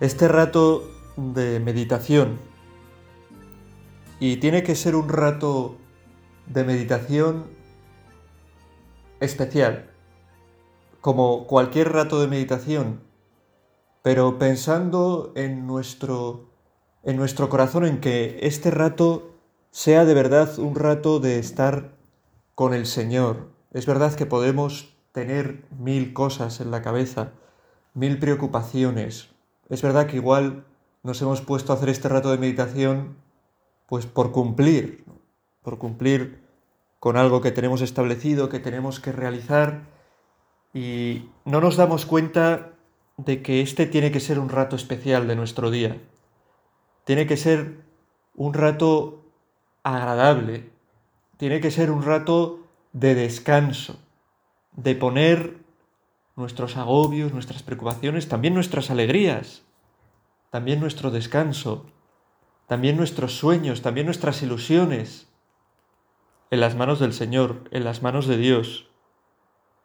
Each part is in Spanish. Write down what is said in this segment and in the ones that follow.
este rato de meditación. Y tiene que ser un rato de meditación especial, como cualquier rato de meditación, pero pensando en nuestro, en nuestro corazón en que este rato sea de verdad un rato de estar con el Señor. Es verdad que podemos tener mil cosas en la cabeza, mil preocupaciones, es verdad que igual nos hemos puesto a hacer este rato de meditación pues por cumplir, por cumplir con algo que tenemos establecido, que tenemos que realizar y no nos damos cuenta de que este tiene que ser un rato especial de nuestro día. Tiene que ser un rato agradable, tiene que ser un rato de descanso, de poner nuestros agobios, nuestras preocupaciones, también nuestras alegrías, también nuestro descanso, también nuestros sueños, también nuestras ilusiones, en las manos del Señor, en las manos de Dios,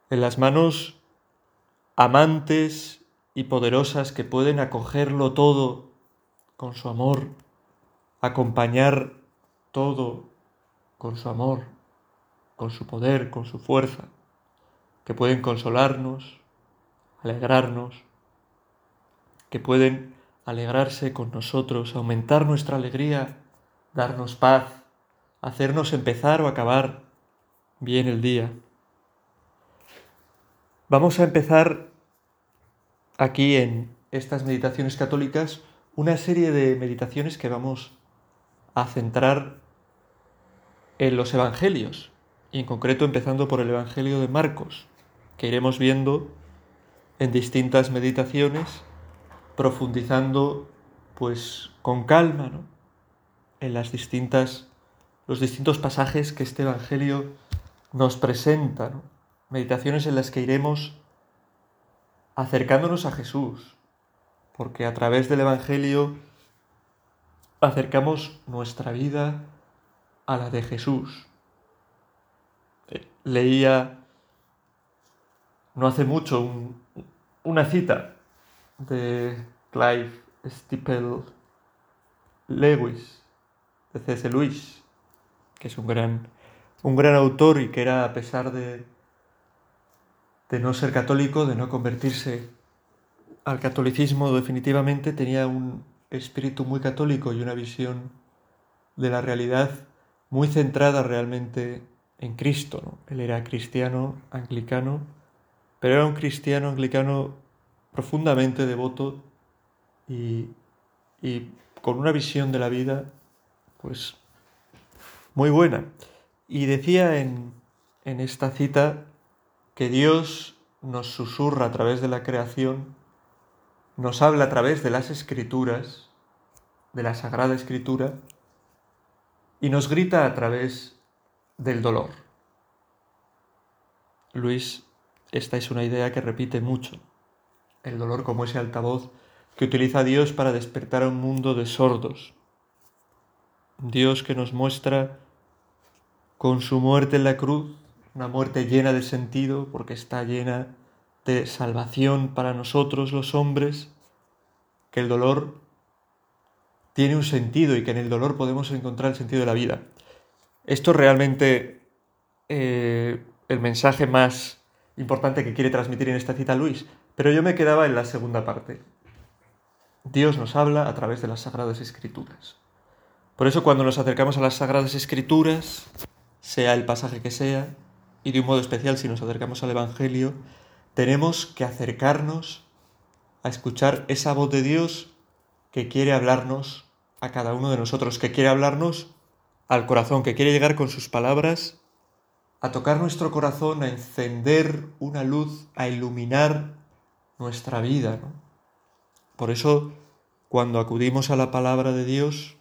en las manos amantes y poderosas que pueden acogerlo todo con su amor, acompañar todo con su amor, con su poder, con su fuerza, que pueden consolarnos, alegrarnos, que pueden alegrarse con nosotros, aumentar nuestra alegría, darnos paz, hacernos empezar o acabar bien el día. Vamos a empezar aquí en estas meditaciones católicas una serie de meditaciones que vamos a centrar en los evangelios, y en concreto empezando por el Evangelio de Marcos, que iremos viendo en distintas meditaciones, profundizando pues con calma ¿no? en las distintas, los distintos pasajes que este Evangelio nos presenta, meditaciones en las que iremos acercándonos a Jesús, porque a través del Evangelio acercamos nuestra vida a la de Jesús. Eh, leía no hace mucho una cita de Clive Stipple Lewis, de C.S. Lewis, que es un gran, un gran autor y que era, a pesar de, de no ser católico, de no convertirse al catolicismo definitivamente, tenía un espíritu muy católico y una visión de la realidad muy centrada realmente en Cristo. Él era cristiano anglicano pero era un cristiano anglicano profundamente devoto y, con una visión de la vida pues muy buena. Y decía en, en esta cita que Dios nos susurra a través de la creación, nos habla a través de las escrituras, de la Sagrada Escritura, y nos grita a través del dolor. Luis esta es una idea que repite mucho. El dolor como ese altavoz que utiliza Dios para despertar a un mundo de sordos. Dios que nos muestra con su muerte en la cruz, una muerte llena de sentido porque está llena de salvación para nosotros los hombres, que el dolor tiene un sentido y que en el dolor podemos encontrar el sentido de la vida. Esto es realmente eh, el mensaje más importante que quiere transmitir en esta cita Luis, pero yo me quedaba en la segunda parte. Dios nos habla a través de las Sagradas Escrituras. Por eso cuando nos acercamos a las Sagradas Escrituras, sea el pasaje que sea, y de un modo especial si nos acercamos al Evangelio, tenemos que acercarnos a escuchar esa voz de Dios que quiere hablarnos a cada uno de nosotros, que quiere hablarnos al corazón, que quiere llegar con sus palabras a tocar nuestro corazón, a encender una luz, a iluminar nuestra vida. Por eso cuando acudimos a la palabra de Dios,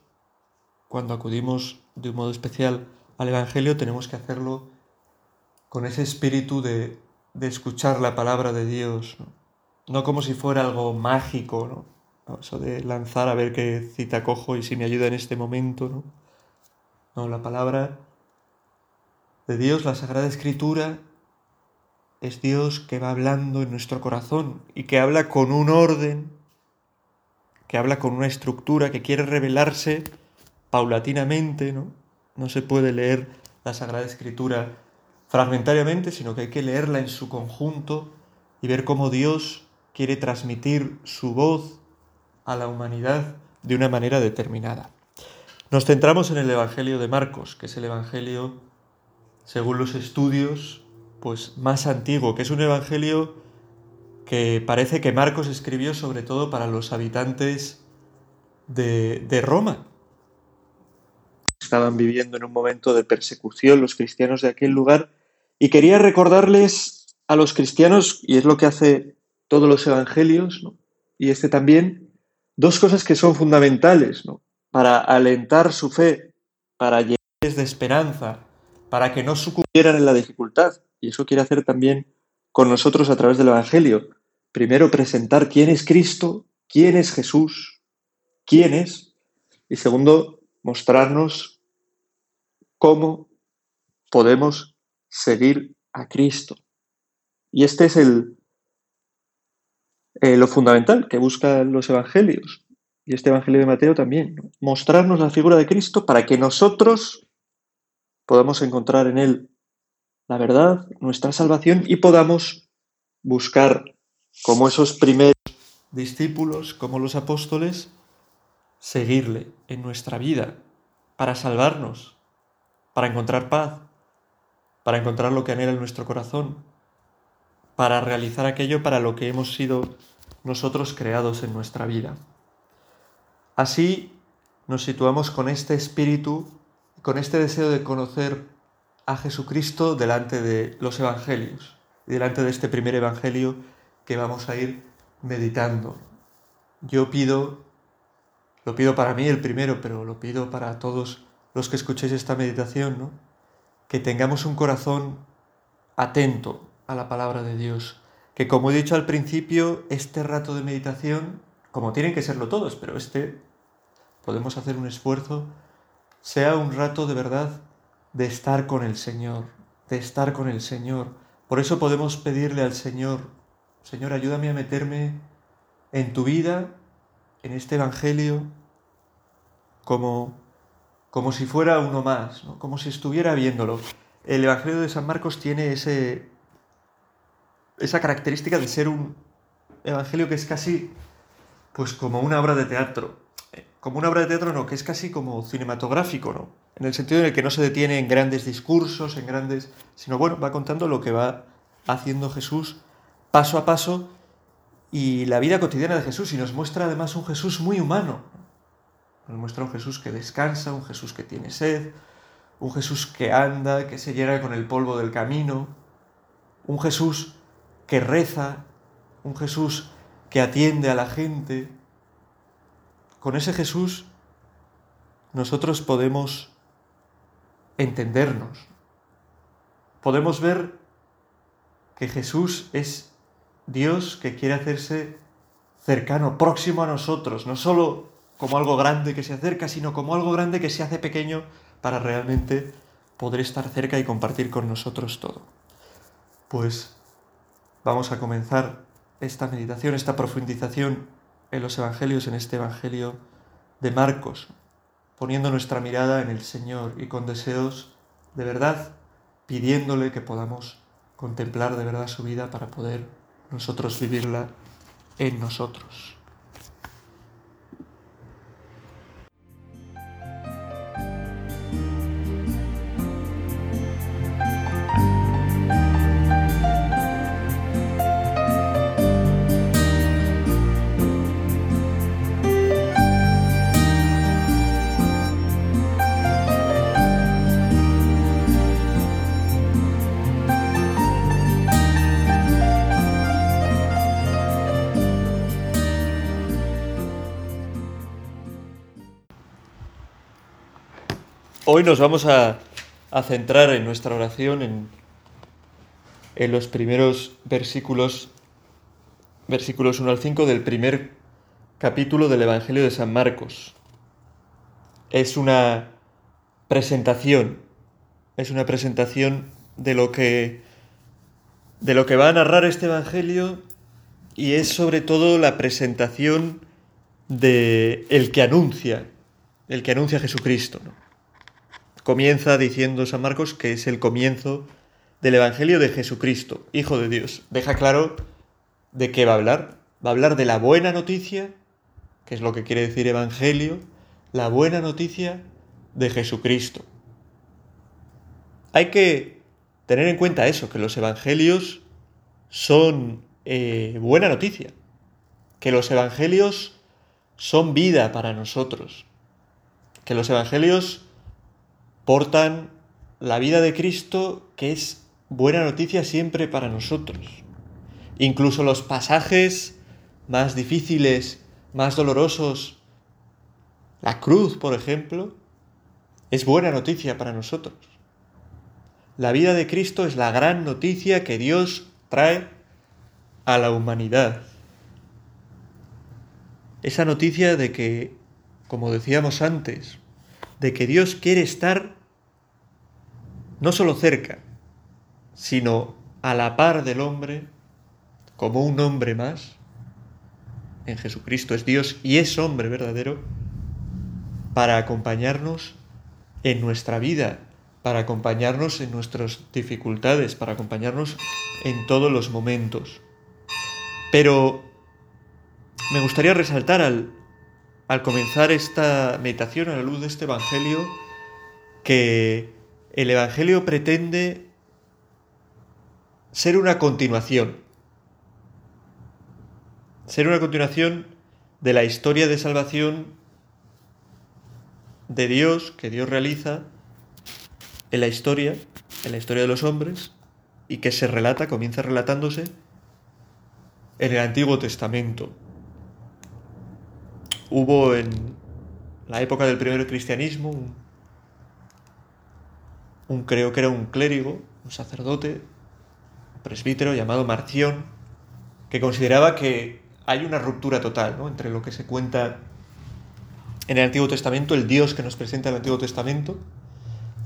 cuando acudimos de un modo especial al Evangelio, tenemos que hacerlo con ese espíritu de, escuchar la palabra de Dios, ¿no? como si fuera algo mágico, ¿no? Eso de lanzar a ver qué cita cojo y si me ayuda en este momento, ¿no? No, la palabra de Dios, la Sagrada Escritura, es Dios que va hablando en nuestro corazón y que habla con un orden, que habla con una estructura, que quiere revelarse paulatinamente, ¿no? No se puede leer la Sagrada Escritura fragmentariamente, sino que hay que leerla en su conjunto y ver cómo Dios quiere transmitir su voz a la humanidad de una manera determinada. Nos centramos en el Evangelio de Marcos, que es el Evangelio, según los estudios, pues más antiguo, que es un evangelio que parece que Marcos escribió sobre todo para los habitantes de, de Roma. Estaban viviendo en un momento de persecución los cristianos de aquel lugar y quería recordarles a los cristianos, y es lo que hace todos los evangelios, y este también, dos cosas que son fundamentales para alentar su fe, para llenarles de esperanza, para que no sucumbieran en la dificultad. Y eso quiere hacer también con nosotros a través del Evangelio. Primero presentar quién es Cristo, quién es Jesús, quién es. Y segundo, mostrarnos cómo podemos seguir a Cristo. Y este es el, eh, lo fundamental que buscan los evangelios. Y este evangelio de Mateo también. Mostrarnos la figura de Cristo para que nosotros podamos encontrar en Él la verdad, nuestra salvación y podamos buscar como esos primeros discípulos, como los apóstoles, seguirle en nuestra vida para salvarnos, para encontrar paz, para encontrar lo que anhela en nuestro corazón, para realizar aquello para lo que hemos sido nosotros creados en nuestra vida. Así nos situamos con este espíritu, con este deseo de conocer a Jesucristo delante de los evangelios, delante de este primer evangelio que vamos a ir meditando. Yo pido, lo pido para mí el primero, pero lo pido para todos los que escuchéis esta meditación, ¿no? que tengamos un corazón atento a la palabra de Dios, que como he dicho al principio, este rato de meditación, como tienen que serlo todos, pero este podemos hacer un esfuerzo, sea un rato de verdad de estar con el Señor, de estar con el Señor. Por eso podemos pedirle al Señor, Señor, ayúdame a meterme en tu vida, en este Evangelio, como, como si fuera uno más, como si estuviera viéndolo. El Evangelio de San Marcos tiene ese, esa característica de ser un Evangelio que es casi pues como una obra de teatro. Como una obra de teatro no, que es casi como cinematográfico, ¿no? en el sentido en el que no se detiene en grandes discursos, en grandes, sino bueno, va contando lo que va haciendo Jesús paso a paso y la vida cotidiana de Jesús y nos muestra además un Jesús muy humano. Nos muestra un Jesús que descansa, un Jesús que tiene sed, un Jesús que anda, que se llena con el polvo del camino, un Jesús que reza, un Jesús que atiende a la gente. Con ese Jesús nosotros podemos entendernos. Podemos ver que Jesús es Dios que quiere hacerse cercano, próximo a nosotros, no solo como algo grande que se acerca, sino como algo grande que se hace pequeño para realmente poder estar cerca y compartir con nosotros todo. Pues vamos a comenzar esta meditación, esta profundización en los evangelios, en este evangelio de Marcos, poniendo nuestra mirada en el Señor y con deseos de verdad, pidiéndole que podamos contemplar de verdad su vida para poder nosotros vivirla en nosotros. Hoy nos vamos a, centrar en nuestra oración en, los primeros versículos, versículos 1 al 5 del primer capítulo del Evangelio de San Marcos. Es una presentación, es una presentación de lo que de lo que va a narrar este evangelio y es sobre todo la presentación de el que anuncia, el que anuncia a Jesucristo. Comienza diciendo San Marcos que es el comienzo del Evangelio de Jesucristo, Hijo de Dios. Deja claro de qué va a hablar. Va a hablar de la buena noticia, que es lo que quiere decir Evangelio, la buena noticia de Jesucristo. Hay que tener en cuenta eso, que los Evangelios son eh, buena noticia, que los Evangelios son vida para nosotros, que los Evangelios portan la vida de Cristo, que es buena noticia siempre para nosotros. Incluso los pasajes más difíciles, más dolorosos, la cruz, por ejemplo, es buena noticia para nosotros. La vida de Cristo es la gran noticia que Dios trae a la humanidad. Esa noticia de que, como decíamos antes, de que Dios quiere estar no solo cerca, sino a la par del hombre, como un hombre más. En Jesucristo es Dios y es hombre verdadero para acompañarnos en nuestra vida, para acompañarnos en nuestras dificultades, para acompañarnos en todos los momentos. Pero me gustaría resaltar al, al comenzar esta meditación a la luz de este Evangelio que el Evangelio pretende ser una continuación, ser una continuación de la historia de salvación de Dios que Dios realiza en la historia, en la historia de los hombres, y que se relata, comienza relatándose en el Antiguo Testamento. Hubo en la época del primer cristianismo un, creo que era un clérigo, un sacerdote, un presbítero llamado Marción, que consideraba que hay una ruptura total entre lo que se cuenta en el Antiguo Testamento, el Dios que nos presenta el Antiguo Testamento,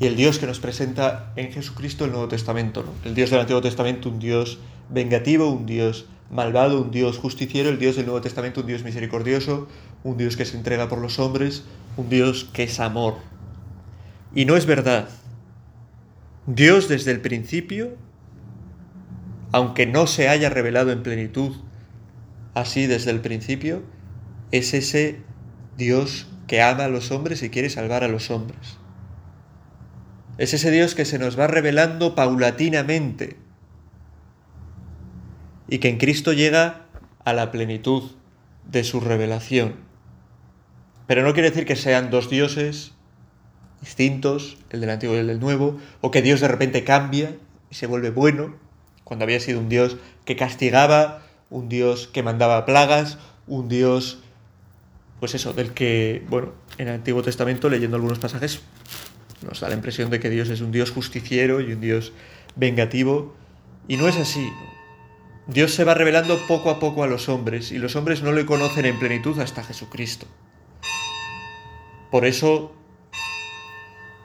y el Dios que nos presenta en Jesucristo el Nuevo Testamento. El Dios del Antiguo Testamento, un Dios vengativo, un Dios malvado, un Dios justiciero, el Dios del Nuevo Testamento, un Dios misericordioso, un Dios que se entrega por los hombres, un Dios que es amor. Y no es verdad. Dios desde el principio, aunque no se haya revelado en plenitud así desde el principio, es ese Dios que ama a los hombres y quiere salvar a los hombres. Es ese Dios que se nos va revelando paulatinamente y que en Cristo llega a la plenitud de su revelación. Pero no quiere decir que sean dos dioses distintos, el del antiguo y el del nuevo, o que Dios de repente cambia y se vuelve bueno, cuando había sido un Dios que castigaba, un Dios que mandaba plagas, un Dios, pues eso, del que, bueno, en el Antiguo Testamento, leyendo algunos pasajes, nos da la impresión de que Dios es un Dios justiciero y un Dios vengativo, y no es así. Dios se va revelando poco a poco a los hombres y los hombres no le conocen en plenitud hasta Jesucristo. Por eso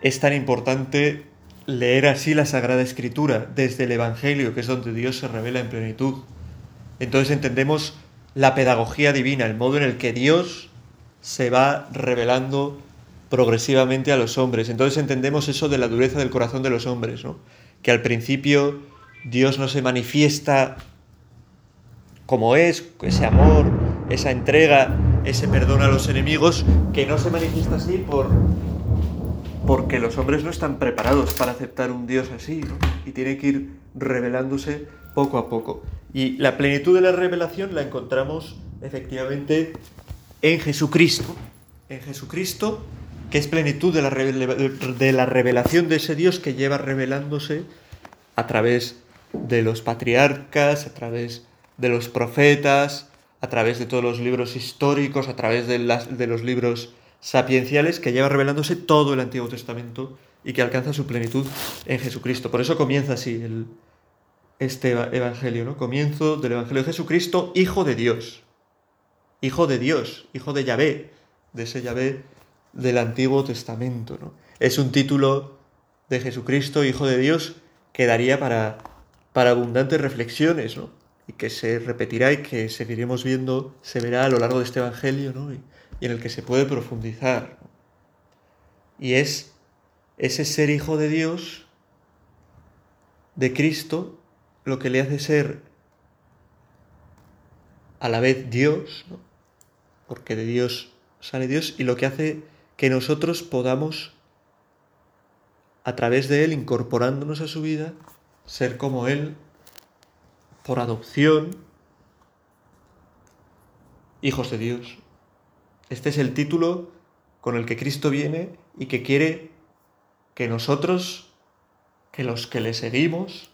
es tan importante leer así la Sagrada Escritura desde el Evangelio, que es donde Dios se revela en plenitud. Entonces entendemos la pedagogía divina, el modo en el que Dios se va revelando progresivamente a los hombres. Entonces entendemos eso de la dureza del corazón de los hombres, ¿no? Que al principio Dios no se manifiesta como es, ese amor, esa entrega, ese perdón a los enemigos, que no se manifiesta así por porque los hombres no están preparados para aceptar un Dios así, ¿no? Y tiene que ir revelándose poco a poco. Y la plenitud de la revelación la encontramos efectivamente en Jesucristo. En Jesucristo, que es plenitud de la, de la revelación de ese Dios que lleva revelándose a través de los patriarcas, a través de los profetas, a través de todos los libros históricos, a través de, las, de los libros sapienciales que lleva revelándose todo el Antiguo Testamento y que alcanza su plenitud en Jesucristo. Por eso comienza así el, este Evangelio, ¿no? Comienzo del Evangelio de Jesucristo, Hijo de Dios. Hijo de Dios, Hijo de Yahvé, de ese Yahvé del Antiguo Testamento, ¿no? Es un título de Jesucristo, Hijo de Dios, que daría para, para abundantes reflexiones, ¿no? Y que se repetirá y que seguiremos viendo, se verá a lo largo de este Evangelio, ¿no? Y en el que se puede profundizar. Y es ese ser hijo de Dios, de Cristo, lo que le hace ser a la vez Dios, porque de Dios sale Dios, y lo que hace que nosotros podamos, a través de Él, incorporándonos a su vida, ser como Él, por adopción, hijos de Dios. Este es el título con el que Cristo viene y que quiere que nosotros, que los que le seguimos,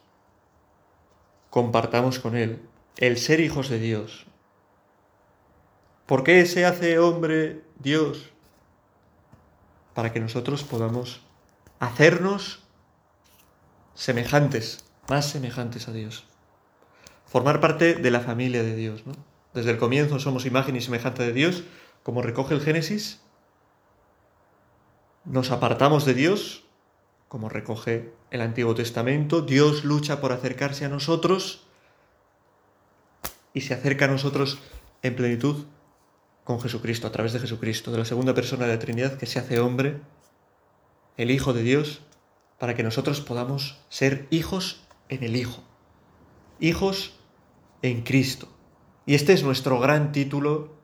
compartamos con Él, el ser hijos de Dios. ¿Por qué se hace hombre Dios? Para que nosotros podamos hacernos semejantes, más semejantes a Dios. Formar parte de la familia de Dios. Desde el comienzo somos imagen y semejante de Dios, como recoge el Génesis. Nos apartamos de Dios como recoge el Antiguo Testamento, Dios lucha por acercarse a nosotros y se acerca a nosotros en plenitud con Jesucristo, a través de Jesucristo, de la segunda persona de la Trinidad que se hace hombre, el Hijo de Dios, para que nosotros podamos ser hijos en el Hijo, hijos en Cristo. Y este es nuestro gran título,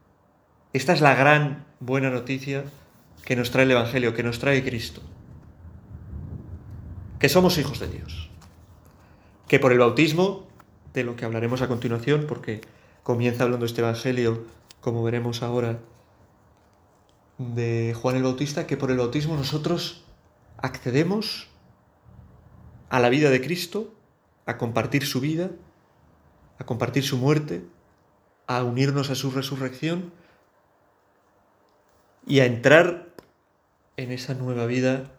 esta es la gran buena noticia que nos trae el Evangelio, que nos trae Cristo que somos hijos de Dios. Que por el bautismo, de lo que hablaremos a continuación, porque comienza hablando este Evangelio, como veremos ahora, de Juan el Bautista, que por el bautismo nosotros accedemos a la vida de Cristo, a compartir su vida, a compartir su muerte, a unirnos a su resurrección y a entrar en esa nueva vida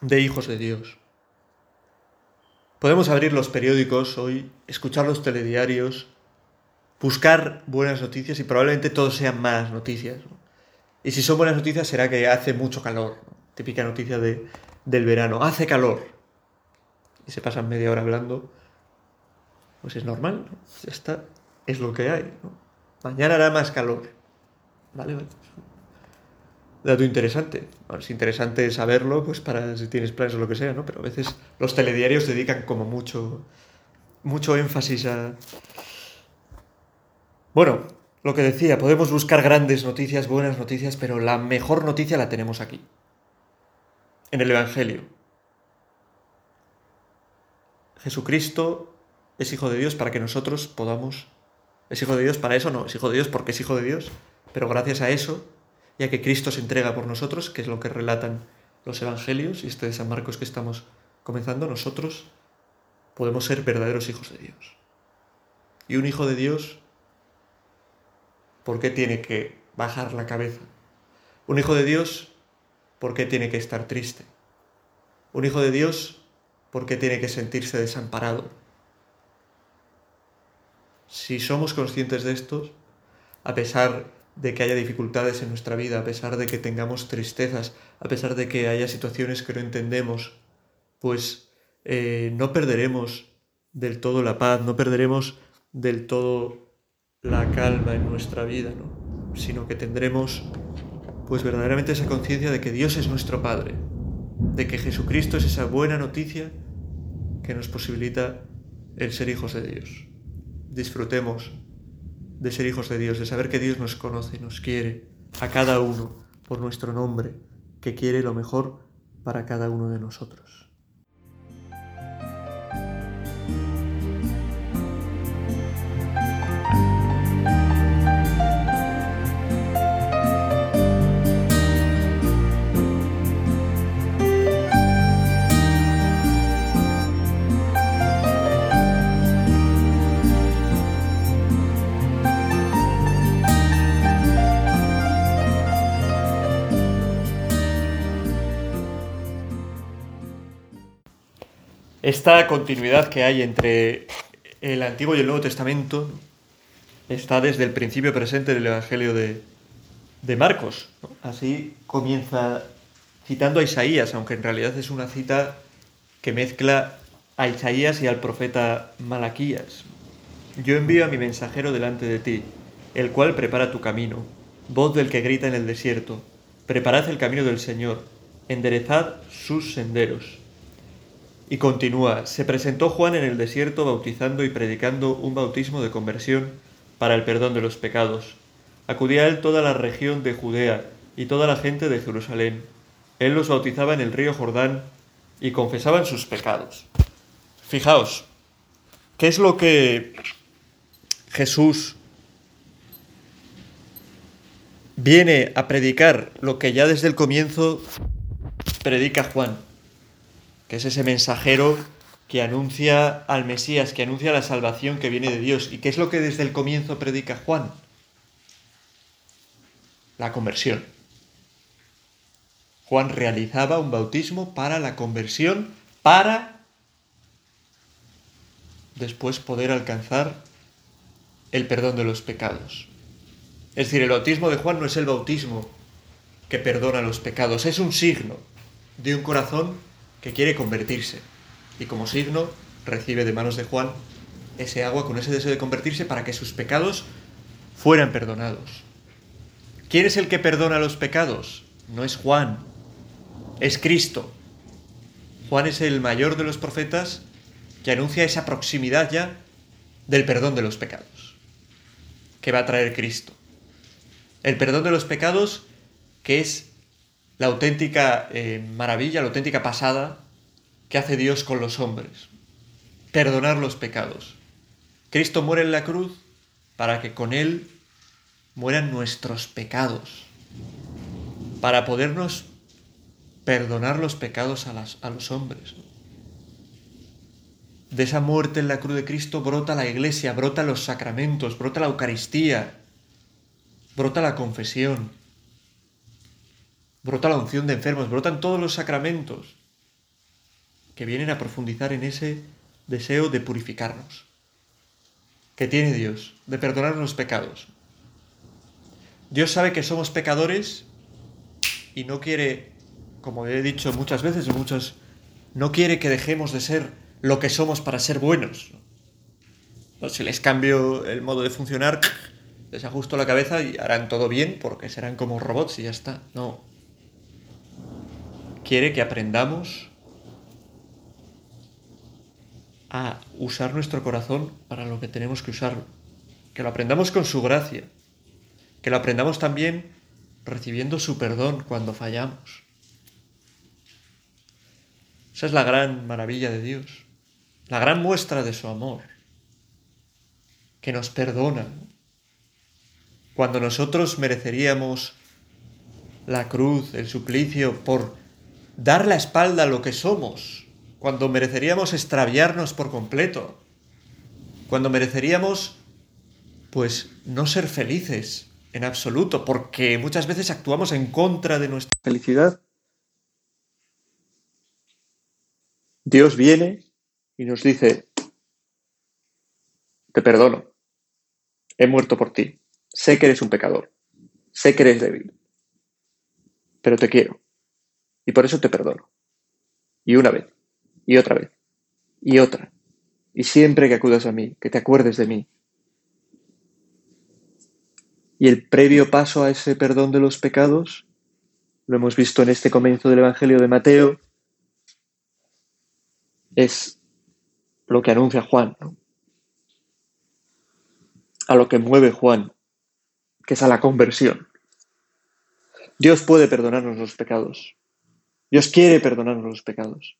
de hijos de Dios. Podemos abrir los periódicos hoy, escuchar los telediarios, buscar buenas noticias y probablemente todos sean malas noticias. Y si son buenas noticias será que hace mucho calor. Típica noticia de, del verano. Hace calor. Y se pasan media hora hablando. Pues es normal. Ya está. Es lo que hay. Mañana hará más calor. Vale, dato interesante. es interesante saberlo, pues para si tienes planes o lo que sea, ¿no? Pero a veces los telediarios dedican como mucho, mucho énfasis a... Bueno, lo que decía, podemos buscar grandes noticias, buenas noticias, pero la mejor noticia la tenemos aquí, en el Evangelio. Jesucristo es hijo de Dios para que nosotros podamos... Es hijo de Dios para eso, no, es hijo de Dios porque es hijo de Dios, pero gracias a eso ya que Cristo se entrega por nosotros, que es lo que relatan los evangelios y este de San Marcos que estamos comenzando, nosotros podemos ser verdaderos hijos de Dios. Y un hijo de Dios, ¿por qué tiene que bajar la cabeza? Un hijo de Dios, ¿por qué tiene que estar triste? Un hijo de Dios, ¿por qué tiene que sentirse desamparado? Si somos conscientes de esto, a pesar de que haya dificultades en nuestra vida, a pesar de que tengamos tristezas, a pesar de que haya situaciones que no entendemos, pues eh, no perderemos del todo la paz, no perderemos del todo la calma en nuestra vida, ¿no? sino que tendremos pues verdaderamente esa conciencia de que Dios es nuestro Padre, de que Jesucristo es esa buena noticia que nos posibilita el ser hijos de Dios. Disfrutemos de ser hijos de Dios, de saber que Dios nos conoce, nos quiere, a cada uno por nuestro nombre, que quiere lo mejor para cada uno de nosotros. Esta continuidad que hay entre el Antiguo y el Nuevo Testamento está desde el principio presente del Evangelio de, Marcos. Así comienza citando a Isaías, aunque en realidad es una cita que mezcla a Isaías y al profeta Malaquías. Yo envío a mi mensajero delante de ti, el cual prepara tu camino, voz del que grita en el desierto, preparad el camino del Señor, enderezad sus senderos. Y continúa, se presentó Juan en el desierto bautizando y predicando un bautismo de conversión para el perdón de los pecados. Acudía a él toda la región de Judea y toda la gente de Jerusalén. Él los bautizaba en el río Jordán y confesaban sus pecados. Fijaos, ¿qué es lo que Jesús viene a predicar? Lo que ya desde el comienzo predica Juan es ese mensajero que anuncia al Mesías, que anuncia la salvación que viene de Dios. ¿Y qué es lo que desde el comienzo predica Juan? La conversión. Juan realizaba un bautismo para la conversión, para después poder alcanzar el perdón de los pecados. Es decir, el bautismo de Juan no es el bautismo que perdona los pecados, es un signo de un corazón que quiere convertirse. Y como signo recibe de manos de Juan ese agua con ese deseo de convertirse para que sus pecados fueran perdonados. ¿Quién es el que perdona los pecados? No es Juan, es Cristo. Juan es el mayor de los profetas que anuncia esa proximidad ya del perdón de los pecados que va a traer Cristo. El perdón de los pecados que es la auténtica eh, maravilla, la auténtica pasada que hace Dios con los hombres. Perdonar los pecados. Cristo muere en la cruz para que con Él mueran nuestros pecados, para podernos perdonar los pecados a, a los hombres. De esa muerte en la cruz de Cristo brota la iglesia, brota los sacramentos, brota la Eucaristía, brota la confesión, brota la unción de enfermos, brotan todos los sacramentos que vienen a profundizar en ese deseo de purificarnos, que tiene Dios, de perdonar los pecados. Dios sabe que somos pecadores y no quiere, como he dicho muchas veces, muchos, no quiere que dejemos de ser lo que somos para ser buenos. Si les cambio el modo de funcionar, les ajusto la cabeza y harán todo bien porque serán como robots y ya está. No, quiere que aprendamos a usar nuestro corazón para lo que tenemos que usarlo. Que lo aprendamos con su gracia. Que lo aprendamos también recibiendo su perdón cuando fallamos. Esa es la gran maravilla de Dios. La gran muestra de su amor. Que nos perdona. Cuando nosotros mereceríamos la cruz, el suplicio por dar la espalda a lo que somos, cuando mereceríamos extraviarnos por completo, cuando mereceríamos, pues, no ser felices en absoluto, porque muchas veces actuamos en contra de nuestra felicidad. Dios viene y nos dice, te perdono, he muerto por ti, sé que eres un pecador, sé que eres débil, pero te quiero y por eso te perdono. Y una vez, y otra vez, y otra, y siempre que acudas a mí, que te acuerdes de mí. Y el previo paso a ese perdón de los pecados, lo hemos visto en este comienzo del Evangelio de Mateo, es lo que anuncia Juan, a lo que mueve Juan, que es a la conversión. Dios puede perdonarnos los pecados, Dios quiere perdonarnos los pecados.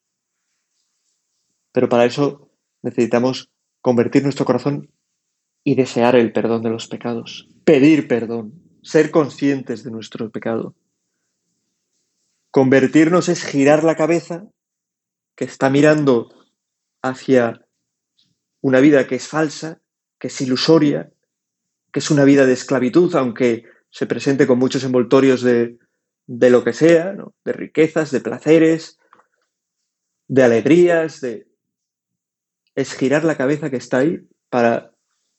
Pero para eso necesitamos convertir nuestro corazón y desear el perdón de los pecados, pedir perdón, ser conscientes de nuestro pecado. Convertirnos es girar la cabeza que está mirando hacia una vida que es falsa, que es ilusoria, que es una vida de esclavitud, aunque se presente con muchos envoltorios de, de lo que sea, de riquezas, de placeres, de alegrías, de... es girar la cabeza que está ahí para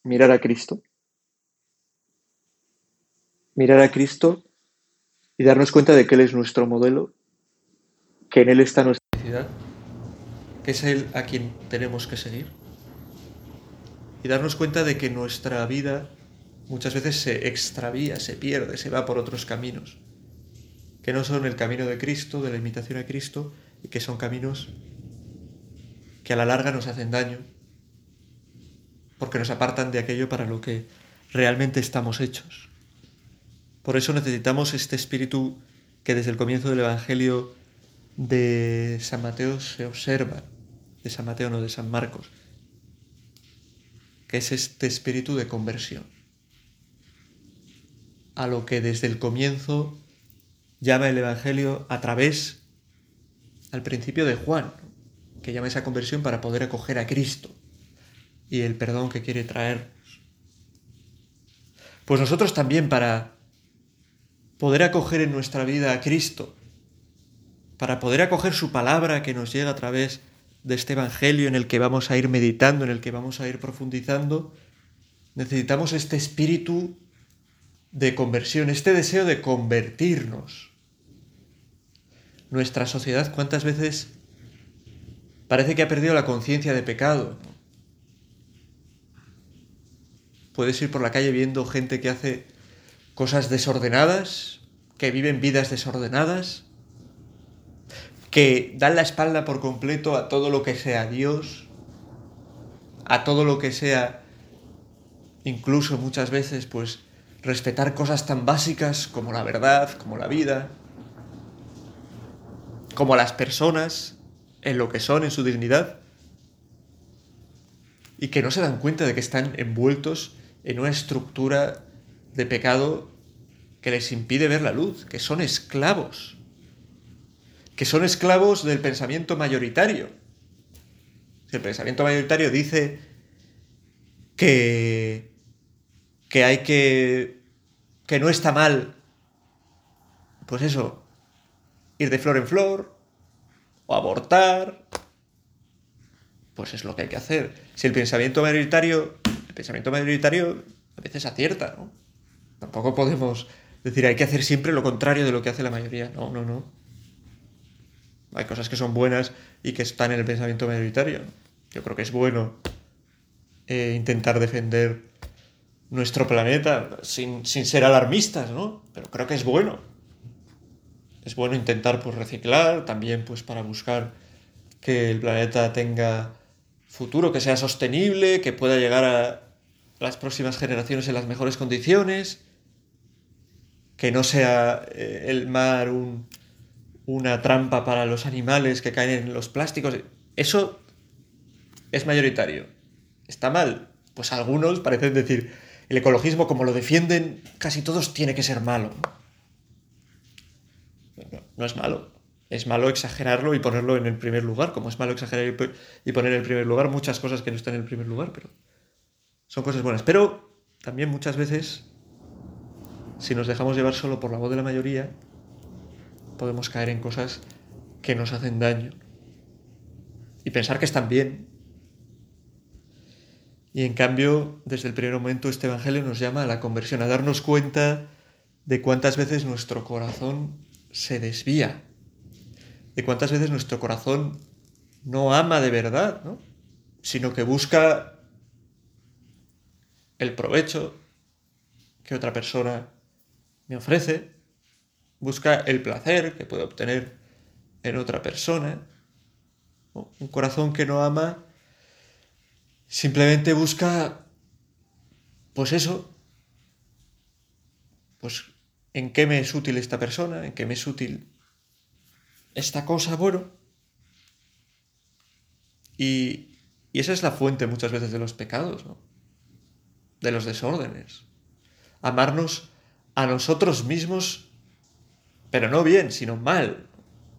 mirar a Cristo. Mirar a Cristo y darnos cuenta de que Él es nuestro modelo, que en Él está nuestra felicidad, que es Él a quien tenemos que seguir. Y darnos cuenta de que nuestra vida muchas veces se extravía, se pierde, se va por otros caminos, que no son el camino de Cristo, de la imitación a Cristo, y que son caminos que a la larga nos hacen daño, porque nos apartan de aquello para lo que realmente estamos hechos. Por eso necesitamos este espíritu que desde el comienzo del Evangelio de San Mateo se observa, de San Mateo no de San Marcos, que es este espíritu de conversión, a lo que desde el comienzo llama el Evangelio a través, al principio de Juan, que llama esa conversión para poder acoger a Cristo y el perdón que quiere traernos. Pues nosotros también para poder acoger en nuestra vida a Cristo, para poder acoger su palabra que nos llega a través de este Evangelio en el que vamos a ir meditando, en el que vamos a ir profundizando, necesitamos este espíritu de conversión, este deseo de convertirnos. Nuestra sociedad cuántas veces parece que ha perdido la conciencia de pecado. Puedes ir por la calle viendo gente que hace cosas desordenadas, que viven vidas desordenadas, que dan la espalda por completo a todo lo que sea Dios, a todo lo que sea, incluso muchas veces, pues respetar cosas tan básicas como la verdad, como la vida, como las personas, en lo que son, en su dignidad, y que no se dan cuenta de que están envueltos en una estructura de pecado que les impide ver la luz, que son esclavos, que son esclavos del pensamiento mayoritario. El pensamiento mayoritario dice que, que hay que, que no está mal, pues eso, ir de flor en flor, o abortar, pues es lo que hay que hacer. Si el pensamiento mayoritario pensamiento mayoritario a veces acierta, ¿no? Tampoco podemos decir hay que hacer siempre lo contrario de lo que hace la mayoría. No, no, no. Hay cosas que son buenas y que están en el pensamiento mayoritario. Yo creo que es bueno eh, intentar defender nuestro planeta sin, sin, ser alarmistas, ¿no? Pero creo que es bueno. Es bueno intentar pues, reciclar, también pues, para buscar que el planeta tenga futuro, que sea sostenible, que pueda llegar a las próximas generaciones en las mejores condiciones, que no sea eh, el mar una trampa para los animales que caen en los plásticos. Eso es mayoritario. ¿Está mal? Pues algunos parecen decir, el ecologismo como lo defienden casi todos tiene que ser malo. No, es malo. Es malo exagerarlo y ponerlo en el primer lugar, como es malo exagerar y poner en el primer lugar muchas cosas que no están en el primer lugar, pero son cosas buenas. Pero también muchas veces, si nos dejamos llevar solo por la voz de la mayoría, podemos caer en cosas que nos hacen daño. Y pensar que están bien. Y en cambio, desde el primer momento, este Evangelio nos llama a la conversión, a darnos cuenta de cuántas veces nuestro corazón se desvía, de cuántas veces nuestro corazón no ama de verdad, ¿no? sino que busca el provecho que otra persona me ofrece, busca el placer que puede obtener en otra persona. Un corazón que no ama simplemente busca, pues eso, pues en qué me es útil esta persona, en qué me es útil esta cosa, bueno. Y, y esa es la fuente muchas veces de los pecados, ¿no? de los desórdenes. Amarnos a nosotros mismos, pero no bien, sino mal,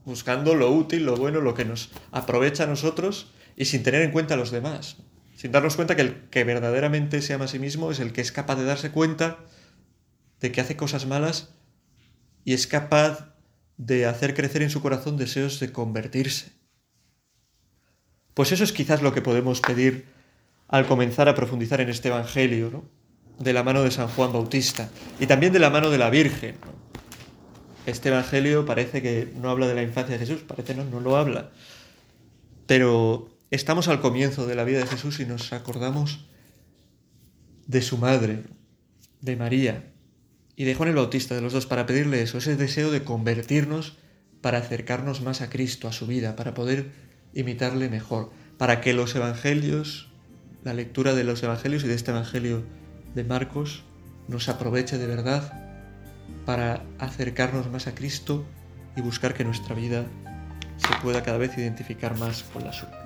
buscando lo útil, lo bueno, lo que nos aprovecha a nosotros y sin tener en cuenta a los demás. Sin darnos cuenta que el que verdaderamente se ama a sí mismo es el que es capaz de darse cuenta de que hace cosas malas y es capaz de hacer crecer en su corazón deseos de convertirse. Pues eso es quizás lo que podemos pedir al comenzar a profundizar en este Evangelio, ¿no? de la mano de San Juan Bautista y también de la mano de la Virgen. Este Evangelio parece que no habla de la infancia de Jesús, parece no, no lo habla. Pero estamos al comienzo de la vida de Jesús y nos acordamos de su madre, de María y de Juan el Bautista, de los dos, para pedirle eso, ese deseo de convertirnos para acercarnos más a Cristo, a su vida, para poder imitarle mejor, para que los evangelios, la lectura de los evangelios y de este evangelio de Marcos nos aproveche de verdad para acercarnos más a Cristo y buscar que nuestra vida se pueda cada vez identificar más con la suya.